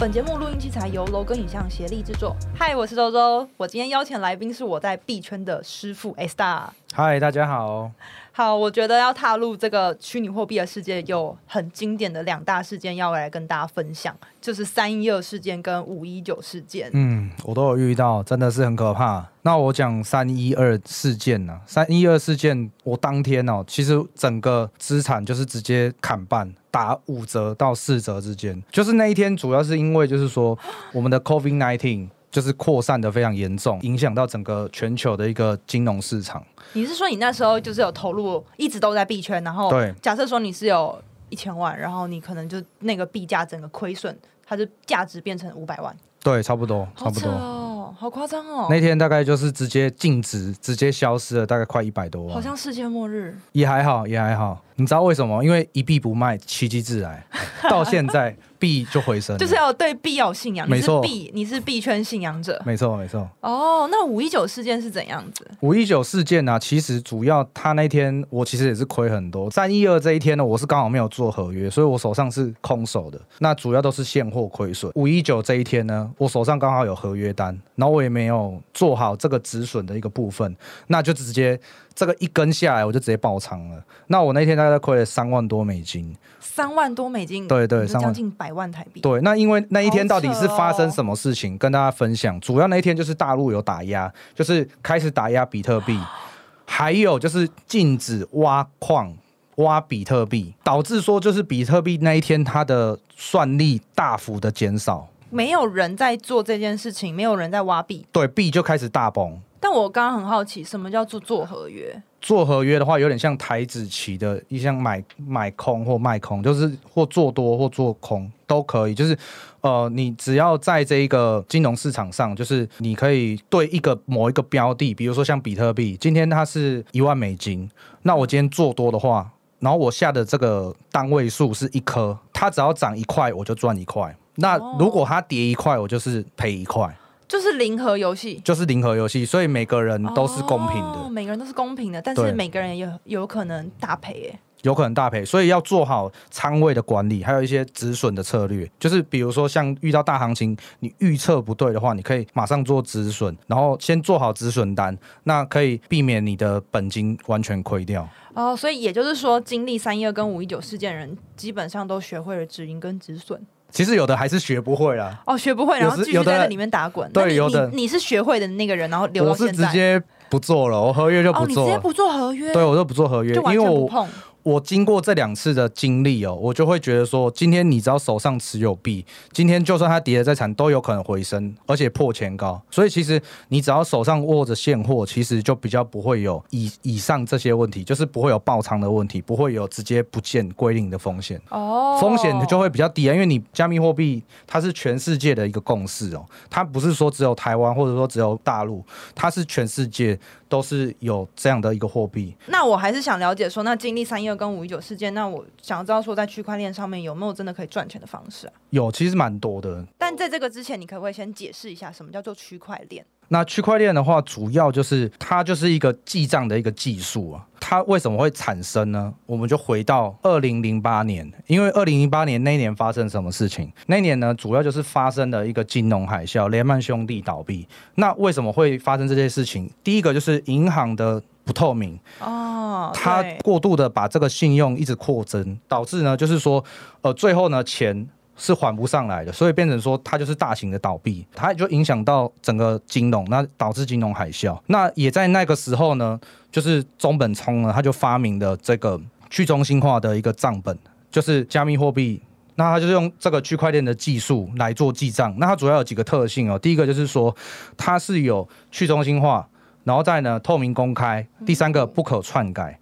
本节目录音器材由楼根影像协力制作。嗨，我是周周，我今天邀请来宾是我在 B 圈的师傅 A Star。嗨，大家好。好，我觉得要踏入这个虚拟货币的世界，有很经典的两大事件要来跟大家分享，就是三一二事件跟五一九事件。嗯，我都有遇到，真的是很可怕。那我讲三一二事件呢、啊？三一二事件，我当天哦，其实整个资产就是直接砍半，打五折到四折之间。就是那一天，主要是因为就是说我们的 COVID nineteen。就是扩散的非常严重，影响到整个全球的一个金融市场。你是说你那时候就是有投入，一直都在币圈，然后对，假设说你是有一千万，然后你可能就那个币价整个亏损，它就价值变成五百万。对，差不多，差不多。哦，好夸张哦！那天大概就是直接净值，直接消失了，大概快一百多万。好像世界末日。也还好，也还好。你知道为什么？因为一币不卖，奇迹自来。到现在。币就回升，就是要对币要有信仰。没错，币你是币圈信仰者。没错，没错。哦，那五一九事件是怎样子？五一九事件呢、啊？其实主要他那天我其实也是亏很多。三一二这一天呢，我是刚好没有做合约，所以我手上是空手的。那主要都是现货亏损。五一九这一天呢，我手上刚好有合约单，然后我也没有做好这个止损的一个部分，那就直接。这个一根下来，我就直接爆仓了。那我那天大概亏了三万多美金，三万多美金，对对，将近百万台币。对，那因为那一天到底是发生什么事情，跟大家分享。主要那一天就是大陆有打压，就是开始打压比特币，还有就是禁止挖矿、挖比特币，导致说就是比特币那一天它的算力大幅的减少，没有人在做这件事情，没有人在挖币，对，币就开始大崩。但我刚刚很好奇，什么叫做做合约？做合约的话，有点像台子期的一项买买空或卖空，就是或做多或做空都可以。就是呃，你只要在这一个金融市场上，就是你可以对一个某一个标的，比如说像比特币，今天它是一万美金，那我今天做多的话，然后我下的这个单位数是一颗，它只要涨一块，我就赚一块；那如果它跌一块，我就是赔一块。就是零和游戏，就是零和游戏，所以每个人都是公平的，哦、每个人都是公平的，但是每个人也有有可能大赔耶，有可能大赔，所以要做好仓位的管理，还有一些止损的策略，就是比如说像遇到大行情，你预测不对的话，你可以马上做止损，然后先做好止损单，那可以避免你的本金完全亏掉。哦，所以也就是说，经历三一二跟五一九事件的人，基本上都学会了止盈跟止损。其实有的还是学不会啦。哦，学不会，然后继续在那里面打滚。对，有的你，你是学会的那个人，然后留到现在。我是直接不做了，我合约就不做了。哦，你直接不做合约？对，我就不做合约，因为我。我经过这两次的经历哦，我就会觉得说，今天你只要手上持有币，今天就算它跌得再惨，都有可能回升，而且破前高。所以其实你只要手上握着现货，其实就比较不会有以以上这些问题，就是不会有爆仓的问题，不会有直接不见归零的风险。哦，风险就会比较低啊，因为你加密货币它是全世界的一个共识哦，它不是说只有台湾或者说只有大陆，它是全世界都是有这样的一个货币。那我还是想了解说，那经历三一二跟五一九事件，那我想要知道说，在区块链上面有没有真的可以赚钱的方式啊？有，其实蛮多的。但在这个之前，你可不可以先解释一下什么叫做区块链？那区块链的话，主要就是它就是一个记账的一个技术啊。它为什么会产生呢？我们就回到二零零八年，因为二零零八年那一年发生什么事情？那一年呢，主要就是发生了一个金融海啸，雷曼兄弟倒闭。那为什么会发生这些事情？第一个就是银行的。不透明哦，他过度的把这个信用一直扩增，导致呢，就是说，呃，最后呢，钱是还不上来的，所以变成说，它就是大型的倒闭，它也就影响到整个金融，那导致金融海啸。那也在那个时候呢，就是中本聪呢，他就发明了这个去中心化的一个账本，就是加密货币，那他就是用这个区块链的技术来做记账。那它主要有几个特性哦，第一个就是说，它是有去中心化。然后再呢，透明公开，第三个不可篡改。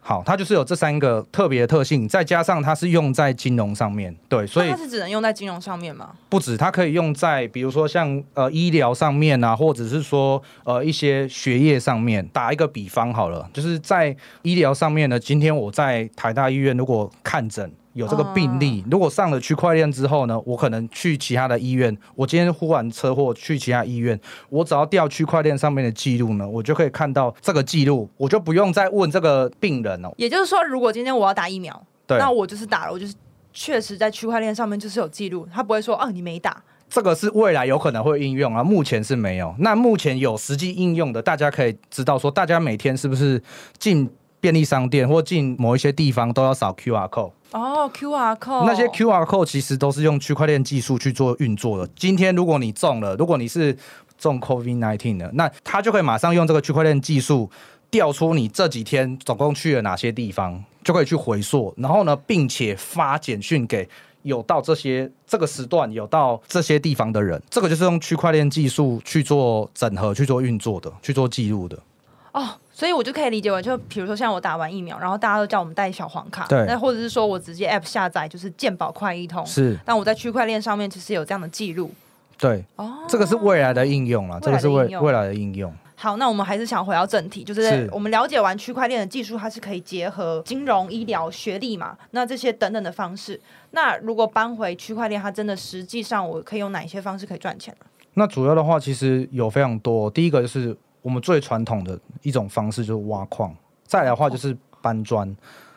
好，它就是有这三个特别的特性，再加上它是用在金融上面，对，所以它是只能用在金融上面吗？不止，它可以用在比如说像呃医疗上面啊，或者是说呃一些学业上面。打一个比方好了，就是在医疗上面呢，今天我在台大医院如果看诊。有这个病例，如果上了区块链之后呢，我可能去其他的医院，我今天忽然车祸去其他医院，我只要调区块链上面的记录呢，我就可以看到这个记录，我就不用再问这个病人了。也就是说，如果今天我要打疫苗，对，那我就是打了，我就是确实在区块链上面就是有记录，他不会说哦，你没打。这个是未来有可能会应用啊，目前是没有。那目前有实际应用的，大家可以知道说，大家每天是不是进便利商店或进某一些地方都要扫 QR code？哦，QR code，那些 QR code 其实都是用区块链技术去做运作的。今天如果你中了，如果你是中 COVID-19 的，那他就可以马上用这个区块链技术调出你这几天总共去了哪些地方，就可以去回溯，然后呢，并且发简讯给。有到这些这个时段有到这些地方的人，这个就是用区块链技术去做整合、去做运作的、去做记录的。哦，所以我就可以理解为，就比如说像我打完疫苗，然后大家都叫我们带小黄卡，对，那或者是说我直接 App 下载就是健保快一通，是。但我在区块链上面其实有这样的记录，对，哦，这个是未来的应用了，这个是未未来的应用。好，那我们还是想回到正题，就是我们了解完区块链的技术，它是可以结合金融、医疗、学历嘛，那这些等等的方式。那如果搬回区块链，它真的实际上我可以用哪一些方式可以赚钱呢？那主要的话，其实有非常多。第一个就是我们最传统的一种方式，就是挖矿；再来的话就是搬砖；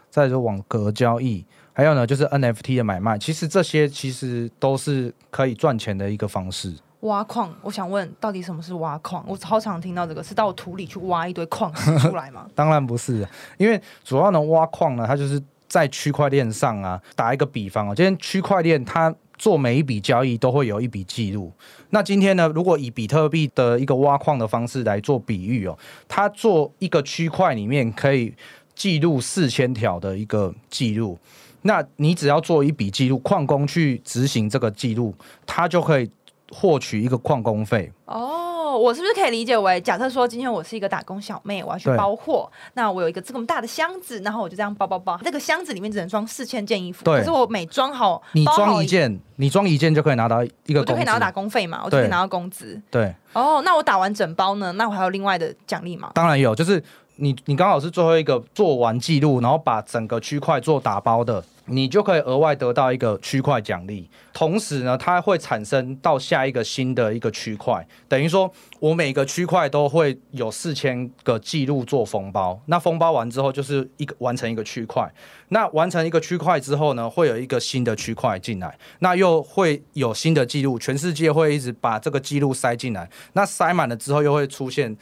再来就是网格交易；还有呢就是 NFT 的买卖。其实这些其实都是可以赚钱的一个方式。挖矿，我想问，到底什么是挖矿？我超常听到这个，是到土里去挖一堆矿石出来吗？当然不是，因为主要呢，挖矿呢，它就是在区块链上啊。打一个比方啊，今天区块链它做每一笔交易都会有一笔记录。那今天呢，如果以比特币的一个挖矿的方式来做比喻哦，它做一个区块里面可以记录四千条的一个记录。那你只要做一笔记录，矿工去执行这个记录，他就可以。获取一个矿工费哦，我是不是可以理解为，假设说今天我是一个打工小妹，我要去包货，那我有一个这么大的箱子，然后我就这样包包包，这个箱子里面只能装四千件衣服，对，可是我每装好，你装一件，你装一件就可以拿到一个，我就可以拿到打工费嘛，我就可以拿到工资，对，哦，那我打完整包呢，那我还有另外的奖励吗？当然有，就是你你刚好是最后一个做完记录，然后把整个区块做打包的。你就可以额外得到一个区块奖励，同时呢，它会产生到下一个新的一个区块，等于说我每个区块都会有四千个记录做封包，那封包完之后就是一个完成一个区块，那完成一个区块之后呢，会有一个新的区块进来，那又会有新的记录，全世界会一直把这个记录塞进来，那塞满了之后又会出现。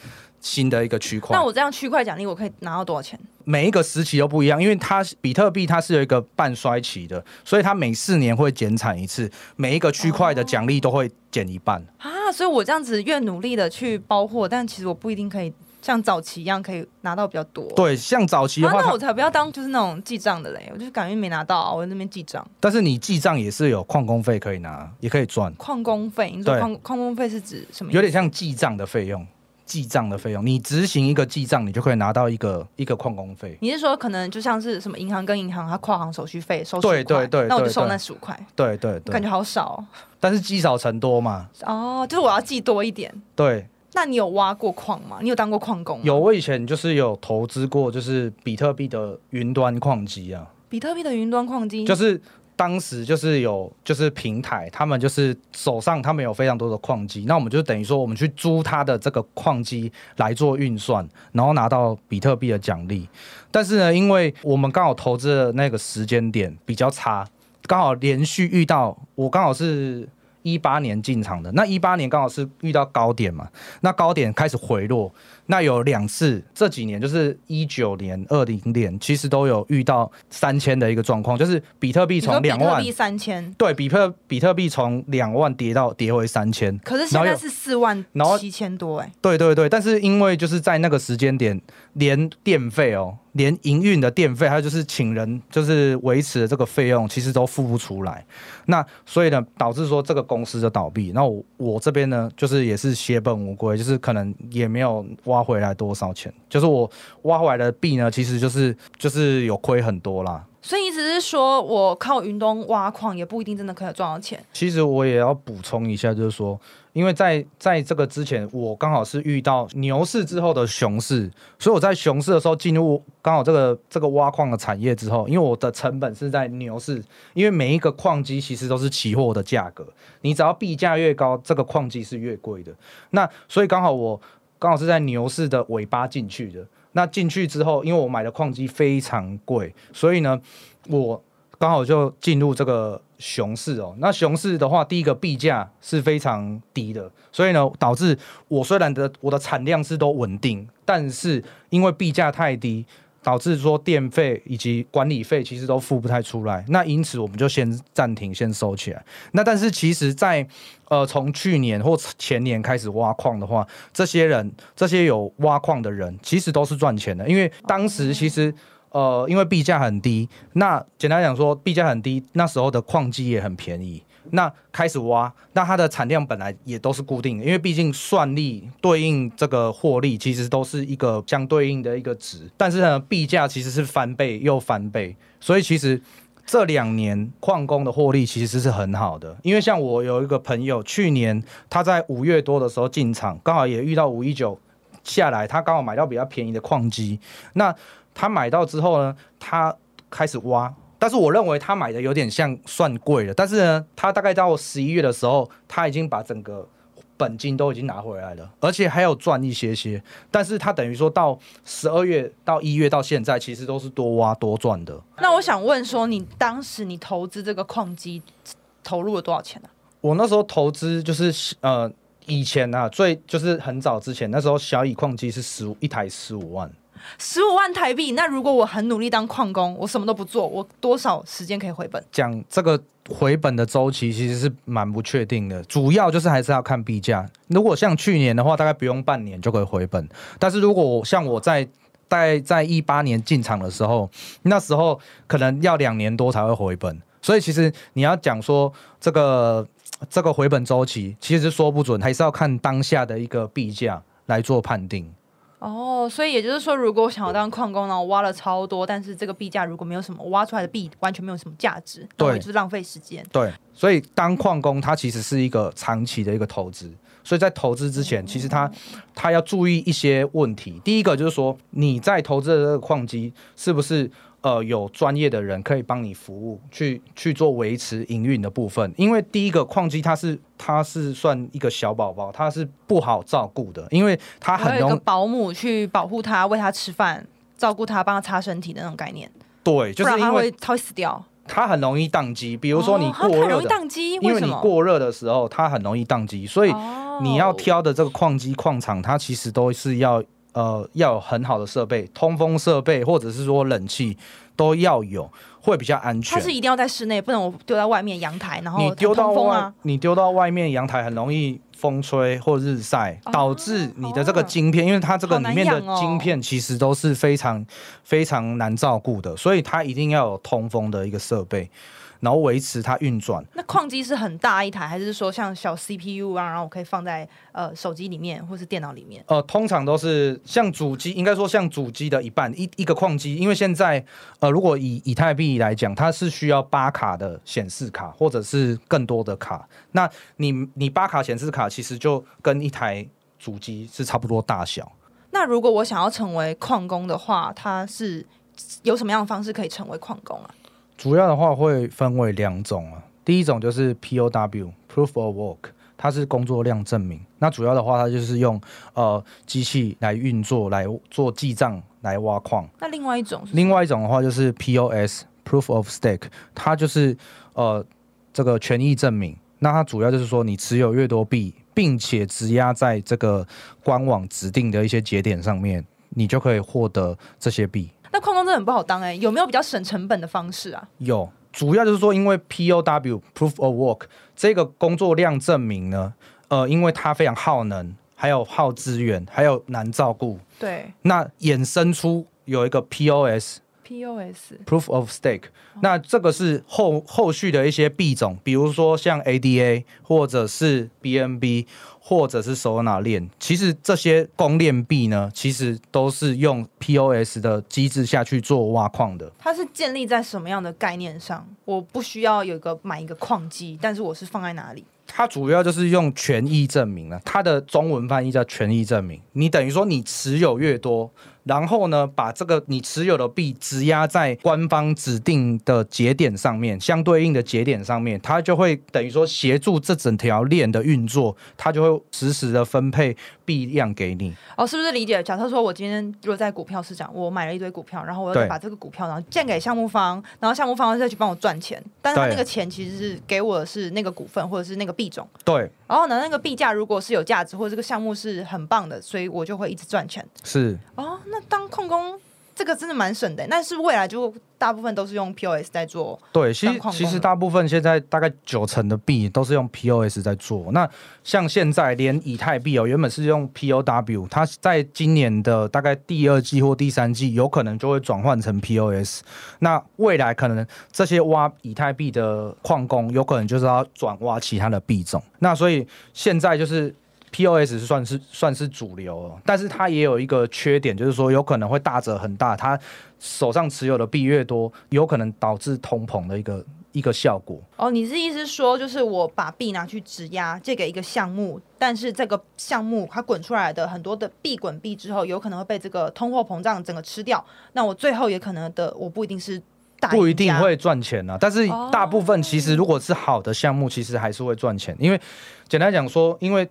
新的一个区块，那我这样区块奖励我可以拿到多少钱？每一个时期都不一样，因为它比特币它是有一个半衰期的，所以它每四年会减产一次，每一个区块的奖励都会减一半。哦、啊，所以我这样子越努力的去包货，但其实我不一定可以像早期一样可以拿到比较多。对，像早期的话，啊、那我才不要当就是那种记账的嘞，我就感觉没拿到、啊，我在那边记账。但是你记账也是有矿工费可以拿，也可以赚矿工费。你说矿矿工费是指什么？有点像记账的费用。记账的费用，你执行一个记账，你就可以拿到一个一个矿工费。你是说可能就像是什么银行跟银行，它跨行手续费收对对对，那我就收那十五块。对对对，感觉好少哦。但是积少成多嘛。哦，就是我要记多一点。对。那你有挖过矿吗？你有当过矿工吗？有，我以前就是有投资过，就是比特币的云端矿机啊。比特币的云端矿机就是。当时就是有就是平台，他们就是手上他们有非常多的矿机，那我们就等于说我们去租他的这个矿机来做运算，然后拿到比特币的奖励。但是呢，因为我们刚好投资的那个时间点比较差，刚好连续遇到我刚好是。一八年进场的，那一八年刚好是遇到高点嘛，那高点开始回落，那有两次，这几年就是一九年、二零年，其实都有遇到三千的一个状况，就是比特币从两万三千，对，比特比特币从两万跌到跌回三千，可是现在是四万然后七千多哎，对对对，但是因为就是在那个时间点，连电费哦。连营运的电费，还有就是请人，就是维持的这个费用，其实都付不出来。那所以呢，导致说这个公司的倒闭。那我我这边呢，就是也是血本无归，就是可能也没有挖回来多少钱。就是我挖回来的币呢，其实就是就是有亏很多啦。所以意思是说，我靠云东挖矿也不一定真的可以赚到钱。其实我也要补充一下，就是说，因为在在这个之前，我刚好是遇到牛市之后的熊市，所以我在熊市的时候进入刚好这个这个挖矿的产业之后，因为我的成本是在牛市，因为每一个矿机其实都是期货的价格，你只要币价越高，这个矿机是越贵的。那所以刚好我刚好是在牛市的尾巴进去的。那进去之后，因为我买的矿机非常贵，所以呢，我刚好就进入这个熊市哦。那熊市的话，第一个币价是非常低的，所以呢，导致我虽然的我的产量是都稳定，但是因为币价太低。导致说电费以及管理费其实都付不太出来，那因此我们就先暂停，先收起来。那但是其实在，呃从去年或前年开始挖矿的话，这些人这些有挖矿的人其实都是赚钱的，因为当时其实呃因为币价很低，那简单讲说币价很低，那时候的矿机也很便宜。那开始挖，那它的产量本来也都是固定的，因为毕竟算力对应这个获利，其实都是一个相对应的一个值。但是呢，币价其实是翻倍又翻倍，所以其实这两年矿工的获利其实是很好的。因为像我有一个朋友，去年他在五月多的时候进场，刚好也遇到五一九下来，他刚好买到比较便宜的矿机。那他买到之后呢，他开始挖。但是我认为他买的有点像算贵了，但是呢，他大概到十一月的时候，他已经把整个本金都已经拿回来了，而且还有赚一些些。但是他等于说到十二月到一月到现在，其实都是多挖多赚的。那我想问说，你当时你投资这个矿机投入了多少钱呢？啊？我那时候投资就是呃以前啊，最就是很早之前，那时候小乙矿机是十五一台十五万。十五万台币，那如果我很努力当矿工，我什么都不做，我多少时间可以回本？讲这个回本的周期其实是蛮不确定的，主要就是还是要看币价。如果像去年的话，大概不用半年就可以回本，但是如果像我在大概在一八年进场的时候，那时候可能要两年多才会回本。所以其实你要讲说这个这个回本周期，其实说不准，还是要看当下的一个币价来做判定。哦，所以也就是说，如果我想要当矿工呢，我挖了超多，但是这个币价如果没有什么，挖出来的币完全没有什么价值，对，就是浪费时间。对，所以当矿工它其实是一个长期的一个投资，所以在投资之前，其实他他要注意一些问题。第一个就是说，你在投资的这个矿机是不是？呃，有专业的人可以帮你服务，去去做维持营运的部分。因为第一个矿机它是它是算一个小宝宝，它是不好照顾的，因为它很容易保姆去保护它，喂它吃饭，照顾它，帮它擦身体的那种概念。对，就是因为它会会死掉，它很容易宕机。比如说你过热，哦、容易宕机，因为你过热的时候，它很容易宕机，所以你要挑的这个矿机矿场，它其实都是要。呃，要有很好的设备，通风设备或者是说冷气都要有，会比较安全。它是一定要在室内，不能我丢在外面阳台，然后你丢到外，你丢到外面阳台很容易风吹或日晒，哦，导致你的这个晶片，哦，因为它这个里面的晶片其实都是非常非常难照顾的，所以它一定要有通风的一个设备。然后维持它运转。那矿机是很大一台，还是说像小 CPU 啊？然后我可以放在呃手机里面或是电脑里面？呃，通常都是像主机，应该说像主机的一半。一一个矿机，因为现在呃，如果以以太币来讲，它是需要八卡的显示卡，或者是更多的卡。那你你八卡显示卡其实就跟一台主机是差不多大小。那如果我想要成为矿工的话，它是有什么样的方式可以成为矿工啊？主要的话会分为两种啊，第一种就是 POW（Proof of Work），它是工作量证明。那主要的话，它就是用呃机器来运作来做记账来挖矿。那另外一种，另外一种的话就是 POS（Proof of Stake），它就是呃这个权益证明。那它主要就是说，你持有越多币，并且质押在这个官网指定的一些节点上面，你就可以获得这些币。那矿工真的很不好当哎、欸，有没有比较省成本的方式啊？有，主要就是说，因为 POW（Proof of Work） 这个工作量证明呢，呃，因为它非常耗能，还有耗资源，还有难照顾。对。那衍生出有一个 POS。POS（Proof of Stake），那这个是后后续的一些币种，比如说像 ADA 或者是 BNB 或者是 Solana 链，其实这些公链币呢，其实都是用 POS 的机制下去做挖矿的。它是建立在什么样的概念上？我不需要有一个买一个矿机，但是我是放在哪里？它主要就是用权益证明了，它的中文翻译叫权益证明。你等于说你持有越多。然后呢，把这个你持有的币质押在官方指定的节点上面，相对应的节点上面，它就会等于说协助这整条链的运作，它就会实时的分配币量给你。哦，是不是理解？假设说我今天如果在股票市场，我买了一堆股票，然后我要把这个股票然后建给项目方，然后项目方再去帮我赚钱，但是他那个钱其实是给我的是那个股份或者是那个币种。对。然后呢，那个币价如果是有价值，或者这个项目是很棒的，所以我就会一直赚钱。是。哦，那当控工。这个真的蛮省的，但是未来就大部分都是用 POS 在做。对，其实其实大部分现在大概九成的币都是用 POS 在做。那像现在连以太币哦，原本是用 POW，它在今年的大概第二季或第三季，有可能就会转换成 POS。那未来可能这些挖以太币的矿工，有可能就是要转挖其他的币种。那所以现在就是。POS 是算是算是主流，但是它也有一个缺点，就是说有可能会大折很大，它手上持有的币越多，有可能导致通膨的一个一个效果。哦，你是意思说，就是我把币拿去质押借给一个项目，但是这个项目它滚出来的很多的币滚币之后，有可能会被这个通货膨胀整个吃掉，那我最后也可能的我不一定是大不一定会赚钱啊，但是大部分其实如果是好的项目，其实还是会赚钱，因为简单讲说，因为。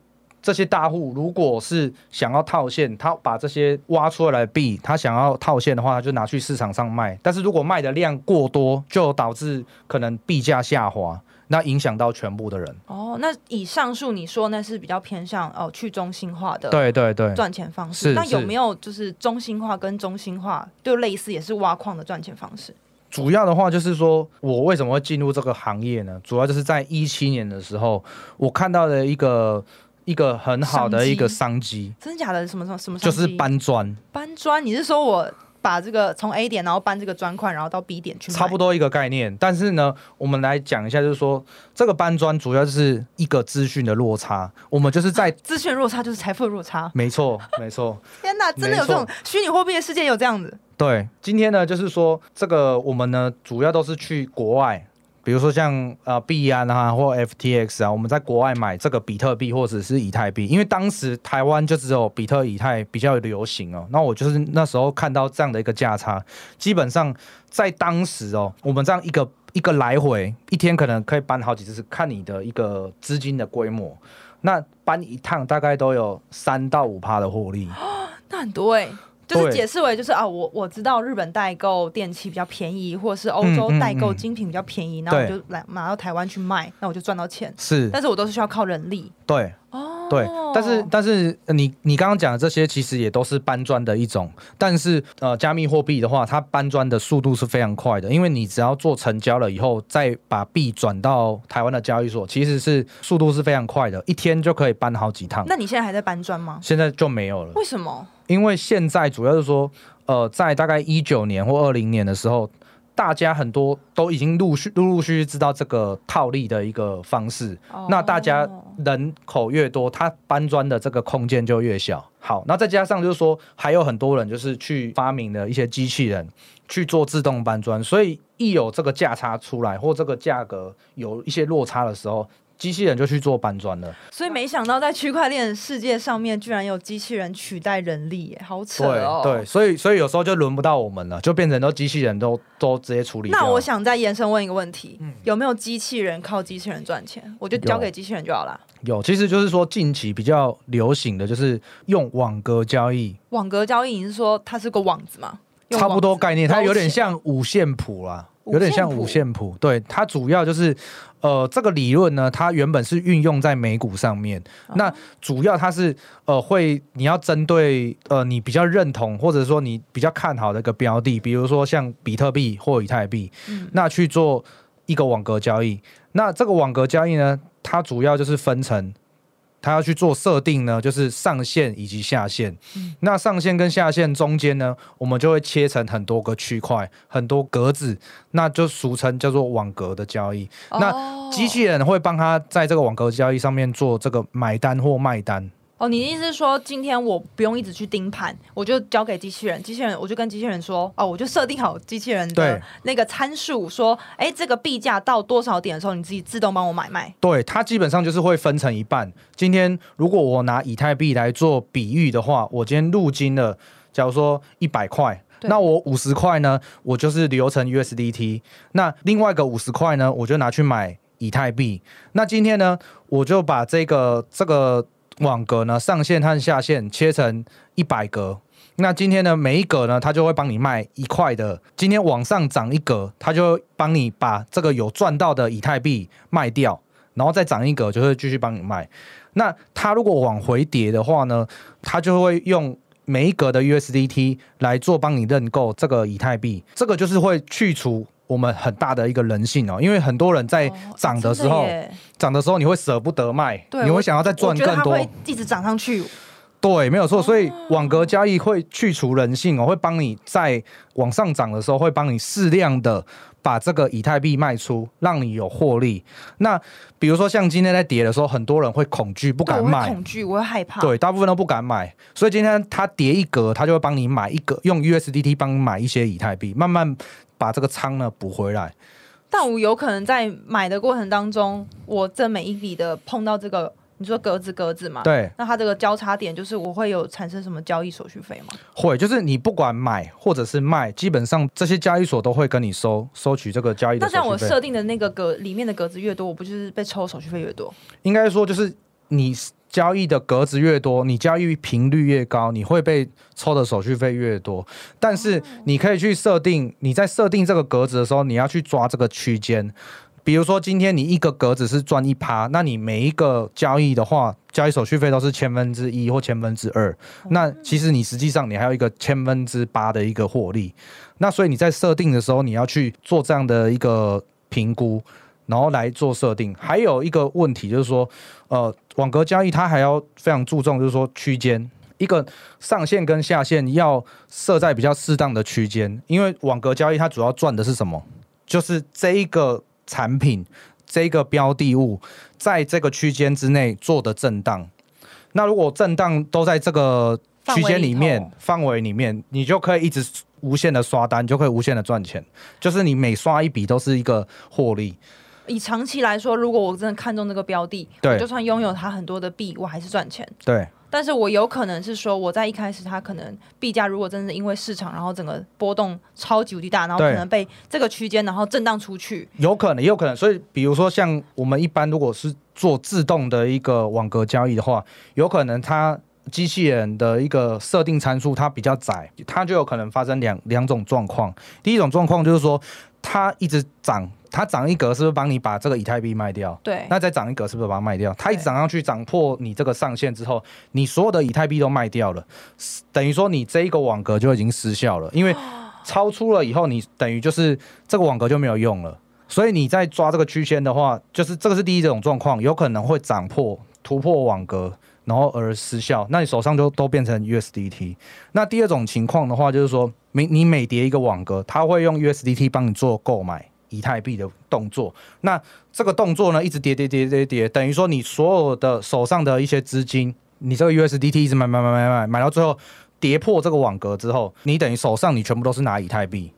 这些大户如果是想要套现，他把这些挖出来的币，他想要套现的话，他就拿去市场上卖。但是如果卖的量过多，就导致可能币价下滑，那影响到全部的人。哦，那以上述你说那是比较偏向哦去中心化的，对对对，赚钱方式。那有没有就是中心化跟中心化就类似，也是挖矿的赚钱方式？主要的话就是说我为什么会进入这个行业呢？主要就是在一七年的时候，我看到了一个。一个很好的一个商机，真的假的？什么什么什么？就是搬砖。搬砖？你是说我把这个从 A 点，然后搬这个砖块，然后到 B 点去？差不多一个概念。但是呢，我们来讲一下，就是说这个搬砖主要就是一个资讯的落差。我们就是在资讯落差就是财富的落差。没错，没错。天哪，真的有这种虚拟货币的世界有这样子？对，今天呢，就是说这个我们呢，主要都是去国外。比如说像呃币安啊或 FTX 啊，我们在国外买这个比特币或者是以太币，因为当时台湾就只有比特以太比较流行哦。那我就是那时候看到这样的一个价差，基本上在当时哦，我们这样一个一个来回，一天可能可以搬好几次，看你的一个资金的规模。那搬一趟大概都有三到五趴的获利，哦，那很多哎，就是解释为就是啊，我我知道日本代购电器比较便宜，或者是欧洲代购精品比较便宜，然后我就来拿到台湾去卖，那我就赚到钱。是，但是我都是需要靠人力。对。哦对，但是但是你你刚刚讲的这些其实也都是搬砖的一种，但是呃，加密货币的话，它搬砖的速度是非常快的，因为你只要做成交了以后，再把币转到台湾的交易所，其实是速度是非常快的，一天就可以搬好几趟。那你现在还在搬砖吗？现在就没有了。为什么？因为现在主要是说，呃，在大概一九年或二零年的时候。大家很多都已经陆续陆陆续续知道这个套利的一个方式，哦、那大家人口越多，它搬砖的这个空间就越小。好，那再加上就是说，还有很多人就是去发明了一些机器人去做自动搬砖，所以一有这个价差出来，或这个价格有一些落差的时候。机器人就去做搬砖了，所以没想到在区块链世界上面，居然有机器人取代人力耶，好扯哦！对，对，所以所以有时候就轮不到我们了，就变成都机器人都都直接处理。那我想再延伸问一个问题，嗯、有没有机器人靠机器人赚钱？我就交给机器人就好了。有，其实就是说近期比较流行的就是用网格交易。网格交易，你是说它是个网子吗？差不多概念，它有点像五线谱啦。有点像五线谱，对，它主要就是，呃，这个理论呢，它原本是运用在美股上面，那主要它是，呃，会你要针对，呃，你比较认同或者说你比较看好的一个标的，比如说像比特币或以太币，那去做一个网格交易，那这个网格交易呢，它主要就是分成。他要去做设定呢，就是上线以及下线。嗯、那上线跟下线中间呢，我们就会切成很多个区块、很多格子，那就俗称叫做网格的交易。哦、那机器人会帮他在这个网格交易上面做这个买单或卖单。哦，你的意思是说，今天我不用一直去盯盘，我就交给机器人，机器人我就跟机器人说，哦，我就设定好机器人的那个参数，说，哎，这个币价到多少点的时候，你自己自动帮我买卖。对，它基本上就是会分成一半。今天如果我拿以太币来做比喻的话，我今天入金了假如说一百块，那我五十块呢，我就是留成 USDT。那另外一个五十块呢，我就拿去买以太币。那今天呢，我就把这个这个网格呢上限和下限切成一百格。那今天呢，每一格呢，它就会帮你卖一块的。今天往上涨一格，它就帮你把这个有赚到的以太币卖掉，然后再涨一格，就会继续帮你卖。那它如果往回跌的话呢，它就会用每一格的 USDT 来做帮你认购这个以太币。这个就是会去除我们很大的一个人性哦，因为很多人在涨的时候，涨、哦、的时候你会舍不得卖，你会想要再赚更多，会一直涨上去。对，没有错，所以网格交易会去除人性哦，会帮你在往上涨的时候，会帮你适量的把这个以太币卖出，让你有获利。那比如说像今天在跌的时候，很多人会恐惧，不敢买，恐惧，我会害怕。对，大部分都不敢买，所以今天它跌一格，它就会帮你买一个，用 USDT 帮你买一些以太币，慢慢把这个仓呢补回来。但我有可能在买的过程当中，我这每一笔的碰到这个。你说格子格子嘛？对。那它这个交叉点就是我会有产生什么交易手续费吗？会，就是你不管买或者是卖，基本上这些交易所都会跟你收收取这个交易。那像我设定的那个格里面的格子越多，我不就是被抽手续费越多？应该说就是你交易的格子越多，你交易频率越高，你会被抽的手续费越多。但是你可以去设定，你在设定这个格子的时候，你要去抓这个区间。比如说，今天你一个格子是赚一趴，那你每一个交易的话，交易手续费都是千分之一或千分之二。那其实你实际上你还有一个千分之八的一个获利。那所以你在设定的时候，你要去做这样的一个评估，然后来做设定。还有一个问题就是说，呃，网格交易它还要非常注重，就是说区间，一个上限跟下限要设在比较适当的区间，因为网格交易它主要赚的是什么？就是这一个。产品这个标的物在这个区间之内做的震荡，那如果震荡都在这个区间里面范围里面，你就可以一直无限的刷单，就可以无限的赚钱，就是你每刷一笔都是一个获利。以长期来说，如果我真的看中这个标的，对，就算拥有它很多的币，我还是赚钱。对。但是我有可能是说，我在一开始它可能币价如果真的因为市场，然后整个波动超级无敌大，然后可能被这个区间然后震荡出去，有可能，也有可能。所以比如说像我们一般如果是做自动的一个网格交易的话，有可能它机器人的一个设定参数它比较窄，它就有可能发生两两种状况。第一种状况就是说它一直涨。它涨一格是不是帮你把这个以太币卖掉？对。那再涨一格是不是把它卖掉？它一涨上去涨破你这个上限之后，你所有的以太币都卖掉了，等于说你这一个网格就已经失效了，因为超出了以后，你等于就是这个网格就没有用了。所以你在抓这个区间的话，就是这个是第一种状况，有可能会涨破突破网格，然后而失效，那你手上就都变成 USDT。那第二种情况的话，就是说每你每叠一个网格，它会用 USDT 帮你做购买。以太币的动作，那这个动作呢，一直跌跌跌跌跌，等于说你所有的手上的一些资金，你这个 USDT 一直买买买买买，买到最后跌破这个网格之后，你等于手上你全部都是拿以太币。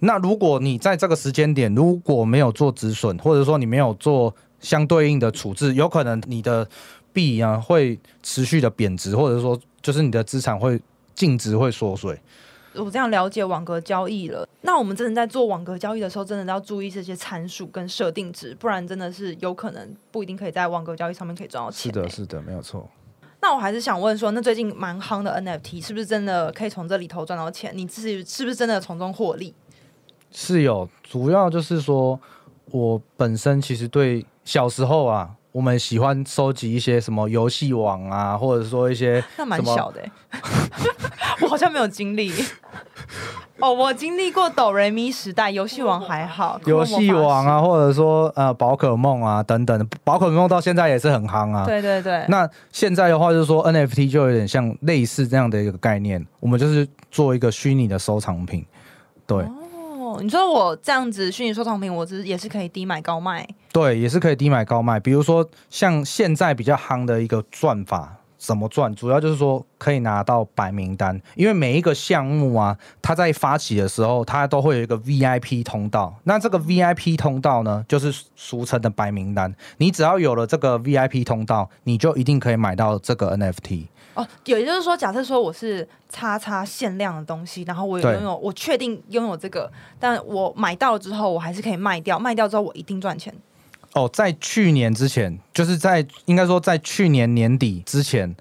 那如果你在这个时间点如果没有做止损，或者说你没有做相对应的处置，有可能你的币啊会持续的贬值，或者说就是你的资产会净值会缩水。我这样了解网格交易了，那我们真的在做网格交易的时候，真的要注意这些参数跟设定值，不然真的是有可能不一定可以在网格交易上面可以赚到钱。是的，是的，没有错。那我还是想问说，那最近蛮夯的 NFT 是不是真的可以从这里头赚到钱？你自己是不是真的从中获利？是有，主要就是说我本身其实对小时候啊。我们喜欢收集一些什么游戏网啊，或者说一些 那蛮小的，我好像没有经历。哦，我经历过哆瑞咪时代，游戏王还好。游戏王啊，或者说呃宝可梦啊等等，宝可梦到现在也是很夯啊。对对对。那现在的话就是说 NFT 就有点像类似这样的一个概念，我们就是做一个虚拟的收藏品，对。哦你说我这样子虚拟收藏品，我只是也是可以低买高卖。对，也是可以低买高卖。比如说像现在比较夯的一个算法，怎么赚？主要就是说可以拿到白名单，因为每一个项目啊，它在发起的时候，它都会有一个 VIP 通道。那这个 VIP 通道呢，就是俗称的白名单。你只要有了这个 VIP 通道，你就一定可以买到这个 NFT。哦，也就是说，假设说我是叉叉限量的东西，然后我拥有，我确定拥有这个，但我买到了之后，我还是可以卖掉，卖掉之后我一定赚钱。哦，在去年之前，就是在应该说在去年年底之前，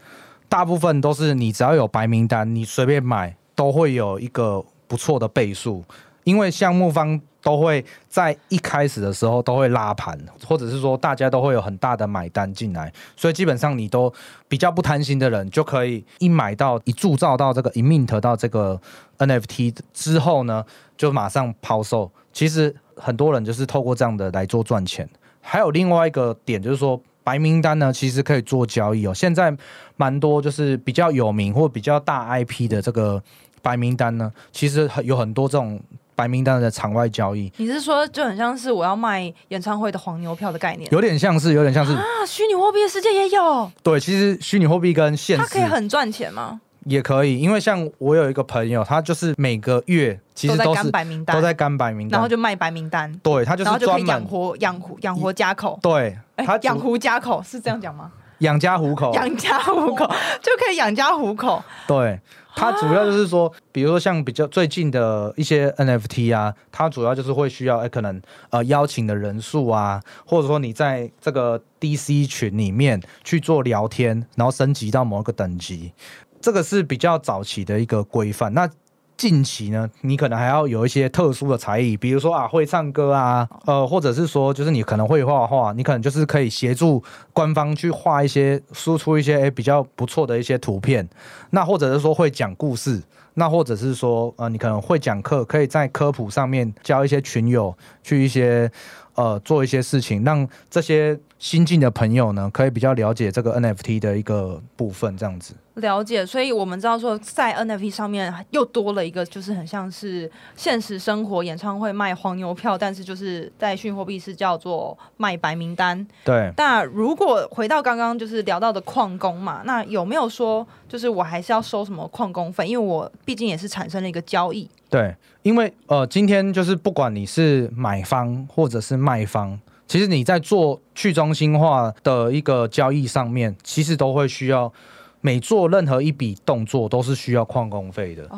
大部分都是你只要有白名单，你随便买都会有一个不错的倍数，因为项目方都会在一开始的时候都会拉盘，或者是说大家都会有很大的买单进来，所以基本上你都比较不贪心的人就可以一买到一铸造到这个一 mint 到这个 NFT 之后呢，就马上抛售。其实很多人就是透过这样的来做赚钱。还有另外一个点，就是说白名单呢，其实可以做交易哦。现在蛮多就是比较有名或比较大 IP 的这个白名单呢，其实有很多这种白名单的场外交易。你是说就很像是我要卖演唱会的黄牛票的概念？有点像是，有点像是啊，虚拟货币的世界也有。对，其实虚拟货币跟现实，它可以很赚钱吗？也可以，因为像我有一个朋友，他就是每个月其实都是都在干白名单，都在干白名单，然后就卖白名单。对，他就是专门养活养活养活家口。对，他养活家口是这样讲吗？养家糊口，养家糊口 就可以养家糊口。对，他主要就是说，比如说像比较最近的一些 NFT 啊，它主要就是会需要，哎，可能呃邀请的人数啊，或者说你在这个 DC 群里面去做聊天，然后升级到某一个等级。这个是比较早期的一个规范。那近期呢，你可能还要有一些特殊的才艺，比如说啊，会唱歌啊，呃，或者是说，就是你可能会画画，你可能就是可以协助官方去画一些、输出一些诶比较不错的一些图片。那或者是说会讲故事，那或者是说呃，你可能会讲课，可以在科普上面教一些群友去一些呃做一些事情，让这些新进的朋友呢，可以比较了解这个 NFT 的一个部分，这样子。了解，所以我们知道说，在 NFT 上面又多了一个，就是很像是现实生活演唱会卖黄牛票，但是就是在虚拟货币是叫做卖白名单。对。那如果回到刚刚就是聊到的矿工嘛，那有没有说，就是我还是要收什么矿工费？因为我毕竟也是产生了一个交易。对，因为呃，今天就是不管你是买方或者是卖方，其实你在做去中心化的一个交易上面，其实都会需要。每做任何一笔动作都是需要矿工费的。哦，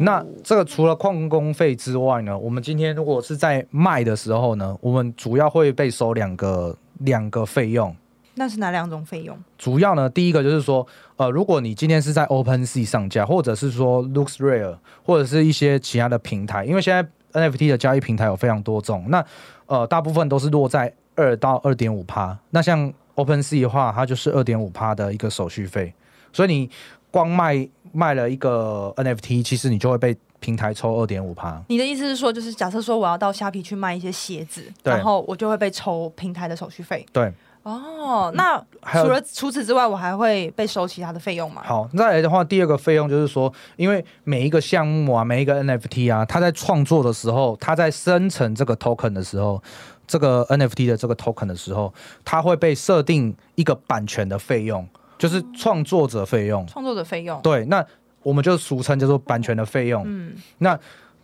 那这个除了矿工费之外呢，我们今天如果是在卖的时候呢，我们主要会被收两个两个费用。那是哪两种费用？主要呢，第一个就是说，呃，如果你今天是在 OpenSea 上架，或者是说 LooksRare，或者是一些其他的平台，因为现在 NFT 的交易平台有非常多种，那呃，大部分都是落在二到二点五趴。那像 OpenSea 的话，它就是二点五趴的一个手续费。所以你光卖卖了一个 NFT，其实你就会被平台抽二点五趴。你的意思是说，就是假设说我要到虾皮去卖一些鞋子，然后我就会被抽平台的手续费。对。哦，那除了除此之外，我还会被收其他的费用吗？好，再来的话，第二个费用就是说，因为每一个项目啊，每一个 NFT 啊，它在创作的时候，它在生成这个 token 的时候，这个 NFT 的这个 token 的时候，它会被设定一个版权的费用。就是创作者费用，创作者费用，对，那我们就俗称叫做版权的费用。嗯，那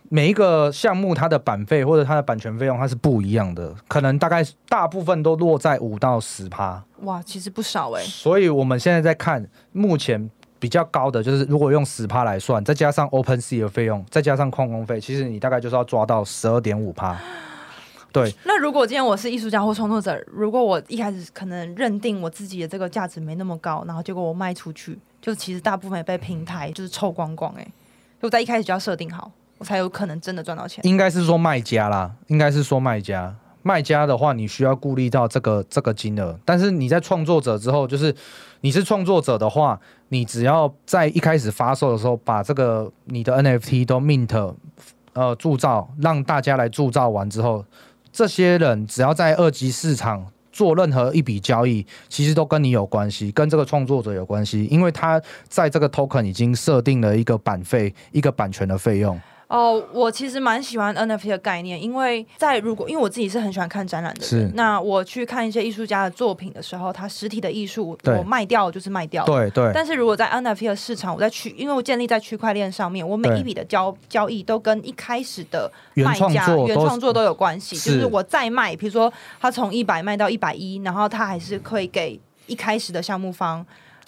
每一个项目它的版费或者它的版权费用它是不一样的，可能大概大部分都落在五到十趴。哇，其实不少哎。所以我们现在在看，目前比较高的就是如果用十趴来算，再加上 OpenSea 的费用，再加上矿工费，其实你大概就是要抓到十二点五趴。对，那如果今天我是艺术家或创作者，如果我一开始可能认定我自己的这个价值没那么高，然后结果我卖出去，就其实大部分也被平台就是抽光光哎、欸，我在一开始就要设定好，我才有可能真的赚到钱。应该是说卖家啦，应该是说卖家，卖家的话你需要顾虑到这个这个金额，但是你在创作者之后，就是你是创作者的话，你只要在一开始发售的时候把这个你的 NFT 都 mint 呃铸造，让大家来铸造完之后。这些人只要在二级市场做任何一笔交易，其实都跟你有关系，跟这个创作者有关系，因为他在这个 token 已经设定了一个版费，一个版权的费用。哦，我其实蛮喜欢 NFT 的概念，因为在如果因为我自己是很喜欢看展览的人，是那我去看一些艺术家的作品的时候，他实体的艺术我卖掉就是卖掉，对对。但是如果在 NFT 的市场，我在区，因为我建立在区块链上面，我每一笔的交交易都跟一开始的卖家原创作都有关系，就是我再卖，比如说他从一百卖到一百一，然后他还是可以给一开始的项目方。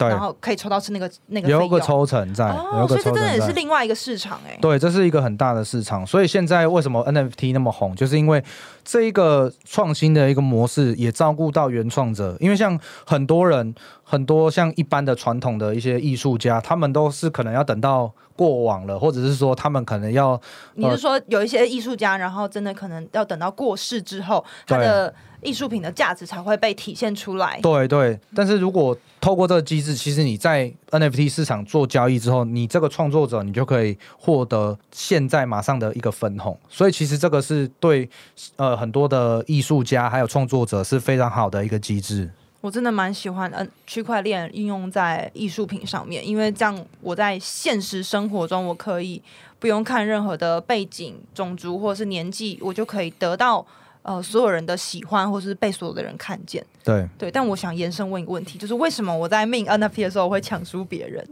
然后可以抽到是那个那个有个抽成在，哦、有个抽成在，所以这真的也是另外一个市场哎、欸。对，这是一个很大的市场。所以现在为什么 NFT 那么红，就是因为这一个创新的一个模式也照顾到原创者。因为像很多人，很多像一般的传统的一些艺术家，他们都是可能要等到过往了，或者是说他们可能要，呃、你是说有一些艺术家，然后真的可能要等到过世之后，他的。艺术品的价值才会被体现出来。对对，但是如果透过这个机制，其实你在 NFT 市场做交易之后，你这个创作者你就可以获得现在马上的一个分红。所以其实这个是对呃很多的艺术家还有创作者是非常好的一个机制。我真的蛮喜欢嗯区块链应用在艺术品上面，因为这样我在现实生活中我可以不用看任何的背景、种族或者是年纪，我就可以得到。呃，所有人的喜欢，或是被所有的人看见，对对。但我想延伸问一个问题，就是为什么我在 mint NFT 的时候我会抢输别人？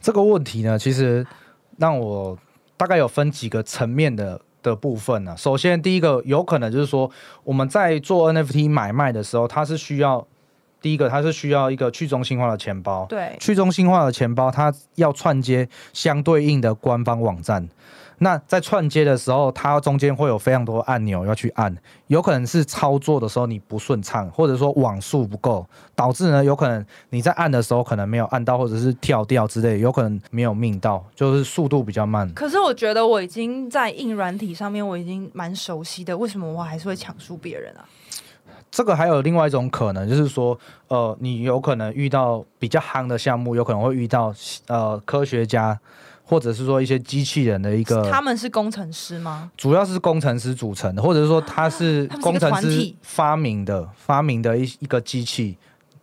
这个问题呢，其实让我大概有分几个层面的的部分呢、啊。首先，第一个有可能就是说，我们在做 NFT 买卖的时候，它是需要第一个，它是需要一个去中心化的钱包。对，去中心化的钱包，它要串接相对应的官方网站。那在串接的时候，它中间会有非常多按钮要去按，有可能是操作的时候你不顺畅，或者说网速不够，导致呢有可能你在按的时候可能没有按到，或者是跳掉之类，有可能没有命到，就是速度比较慢。可是我觉得我已经在硬软体上面我已经蛮熟悉的，为什么我还是会抢输别人啊？这个还有另外一种可能，就是说，呃，你有可能遇到比较夯的项目，有可能会遇到呃科学家。或者是说一些机器人的一个，他们是工程师吗？主要是工程师组成的，或者是说他是工程师发明的，发明的一一个机器，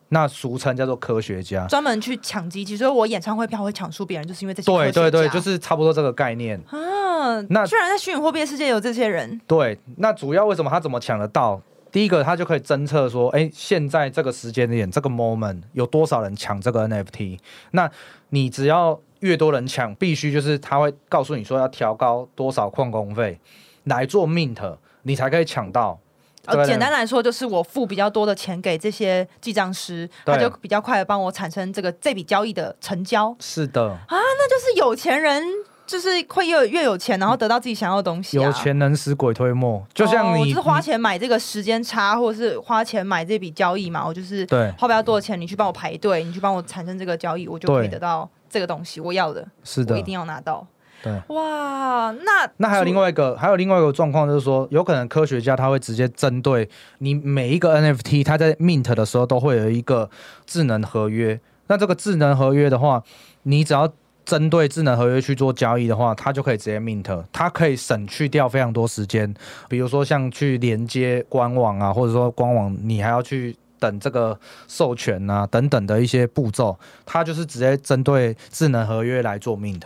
那俗称叫做科学家，专门去抢机器。所以我演唱会票会抢输别人，就是因为这些。对对对，就是差不多这个概念啊。那居然在虚拟货币世界有这些人？对，那主要为什么他怎么抢得到？第一个，他就可以侦测说，哎，现在这个时间点，这个 moment 有多少人抢这个 NFT？那你只要。越多人抢，必须就是他会告诉你说要调高多少矿工费来做 mint，你才可以抢到。呃，简单来说就是我付比较多的钱给这些记账师，他就比较快的帮我产生这个这笔交易的成交。是的啊，那就是有钱人就是会越越有钱，然后得到自己想要的东西啊。有钱能使鬼推磨，就像你，哦，就是花钱买这个时间差，或者是花钱买这笔交易嘛，我就是对花比较多的钱，你去帮我排队，你去帮我产生这个交易，我就可以得到。这个东西我要的，是的，我一定要拿到。对，哇，那那还有另外一个，还有另外一个状况，就是说，有可能科学家他会直接针对你每一个 NFT，他在 mint 的时候都会有一个智能合约。那这个智能合约的话，你只要针对智能合约去做交易的话，它就可以直接 mint，它可以省去掉非常多时间。比如说像去连接官网啊，或者说官网你还要去。等这个授权啊，等等的一些步骤，它就是直接针对智能合约来做 mint。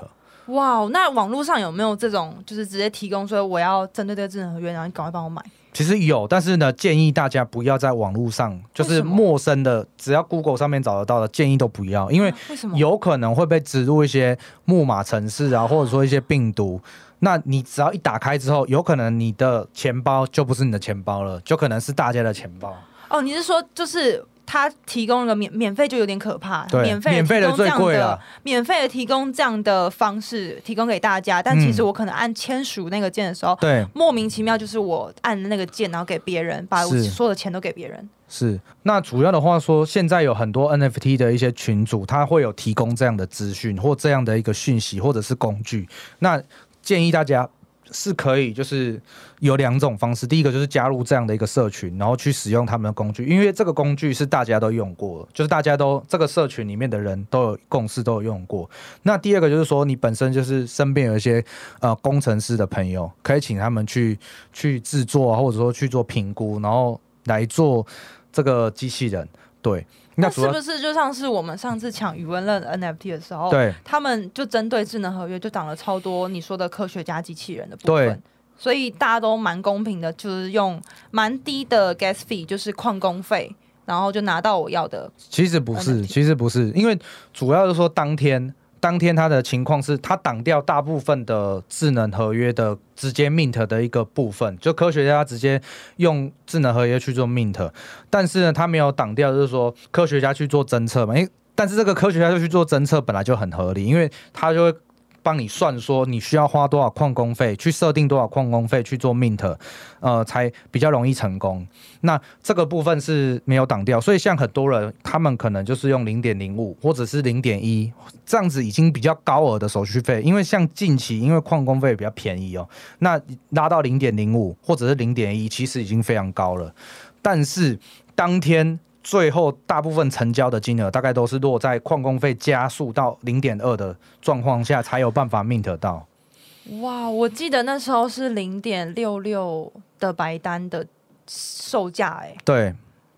哇，那网络上有没有这种，就是直接提供说我要针对这个智能合约，然后你赶快帮我买？其实有，但是呢，建议大家不要在网络上，就是陌生的，只要 Google 上面找得到的，建议都不要，因为有可能会被植入一些木马程式啊，或者说一些病毒。那你只要一打开之后，有可能你的钱包就不是你的钱包了，就可能是大家的钱包。哦，你是说就是他提供了免免费就有点可怕，对免费免费的最贵了，免费的提供这样的方式提供给大家，但其实我可能按签署那个键的时候，对、嗯，莫名其妙就是我按那个键，然后给别人把我所有的钱都给别人。是，那主要的话说，现在有很多 NFT 的一些群组，他会有提供这样的资讯或这样的一个讯息或者是工具，那建议大家。是可以，就是有两种方式。第一个就是加入这样的一个社群，然后去使用他们的工具，因为这个工具是大家都用过，就是大家都这个社群里面的人都有共识，都有用过。那第二个就是说，你本身就是身边有一些呃工程师的朋友，可以请他们去去制作，或者说去做评估，然后来做这个机器人。对。那是不是就像是我们上次抢余文乐 NFT 的时候，对，他们就针对智能合约就涨了超多你说的科学家机器人的部分，对，所以大家都蛮公平的，就是用蛮低的 gas fee，就是矿工费，然后就拿到我要的。其实不是，其实不是，因为主要是说当天。当天他的情况是，他挡掉大部分的智能合约的直接 mint 的一个部分，就科学家直接用智能合约去做 mint，但是呢，他没有挡掉，就是说科学家去做侦测嘛，因，但是这个科学家就去做侦测本来就很合理，因为他就会。帮你算说你需要花多少矿工费，去设定多少矿工费去做 mint，呃，才比较容易成功。那这个部分是没有挡掉，所以像很多人他们可能就是用零点零五或者是零点一这样子已经比较高额的手续费，因为像近期因为矿工费比较便宜哦，那拉到零点零五或者是零点一其实已经非常高了，但是当天。最后，大部分成交的金额大概都是落在矿工费加速到零点二的状况下，才有办法 mint 到。哇，我记得那时候是零点六六的白单的售价，哎，对，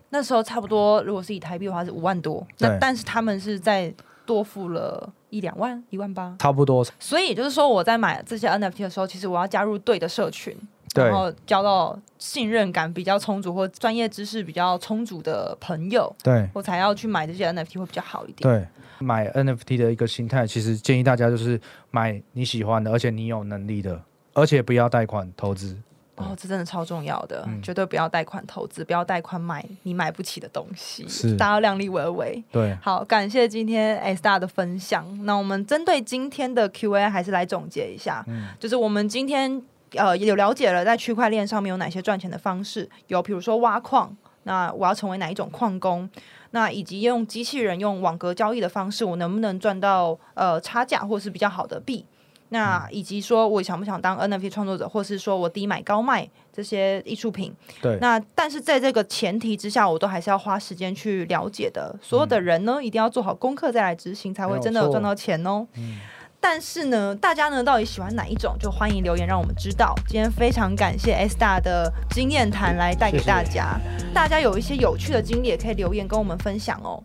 那时候差不多，如果是以台币的话是五万多，那但是他们是在多付了一两万，一万八，差不多。所以也就是说，我在买这些 NFT 的时候，其实我要加入对的社群。对，然后交到信任感比较充足或专业知识比较充足的朋友，对，我才要去买这些 NFT 会比较好一点。对，买 NFT 的一个心态，其实建议大家就是买你喜欢的，而且你有能力的，而且不要贷款投资。哦，这真的超重要的，嗯、绝对不要贷款投资，不要贷款买你买不起的东西。是，大家要量力而为。对，好，感谢今天 Star 的分享。那我们针对今天的 Q&A 还是来总结一下，嗯，就是我们今天。呃，有了解了，在区块链上面有哪些赚钱的方式？有，比如说挖矿，那我要成为哪一种矿工？那以及用机器人用网格交易的方式，我能不能赚到呃差价或是比较好的币？那以及说我想不想当 NFT 创作者，或是说我低买高卖这些艺术品？对。那但是在这个前提之下，我都还是要花时间去了解的。所有的人呢，嗯、一定要做好功课再来执行，才会真的有赚到钱哦。嗯。但是呢，大家呢到底喜欢哪一种？就欢迎留言让我们知道。今天非常感谢 S 大的经验谈来带给大家，谢谢。大家有一些有趣的经历也可以留言跟我们分享哦。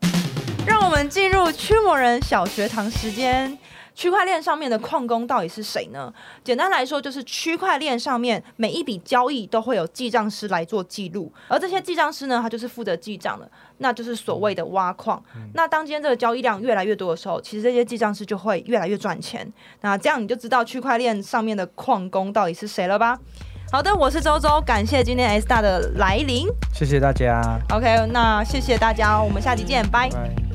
让我们进入驱魔人小学堂时间。区块链上面的矿工到底是谁呢？简单来说，就是区块链上面每一笔交易都会有记账师来做记录，而这些记账师呢，他就是负责记账的，那就是所谓的挖矿。嗯、那当今天这个交易量越来越多的时候，其实这些记账师就会越来越赚钱。那这样你就知道区块链上面的矿工到底是谁了吧？好的，我是周周，感谢今天 S 大的来临，谢谢大家。OK，那谢谢大家，我们下期见，拜。拜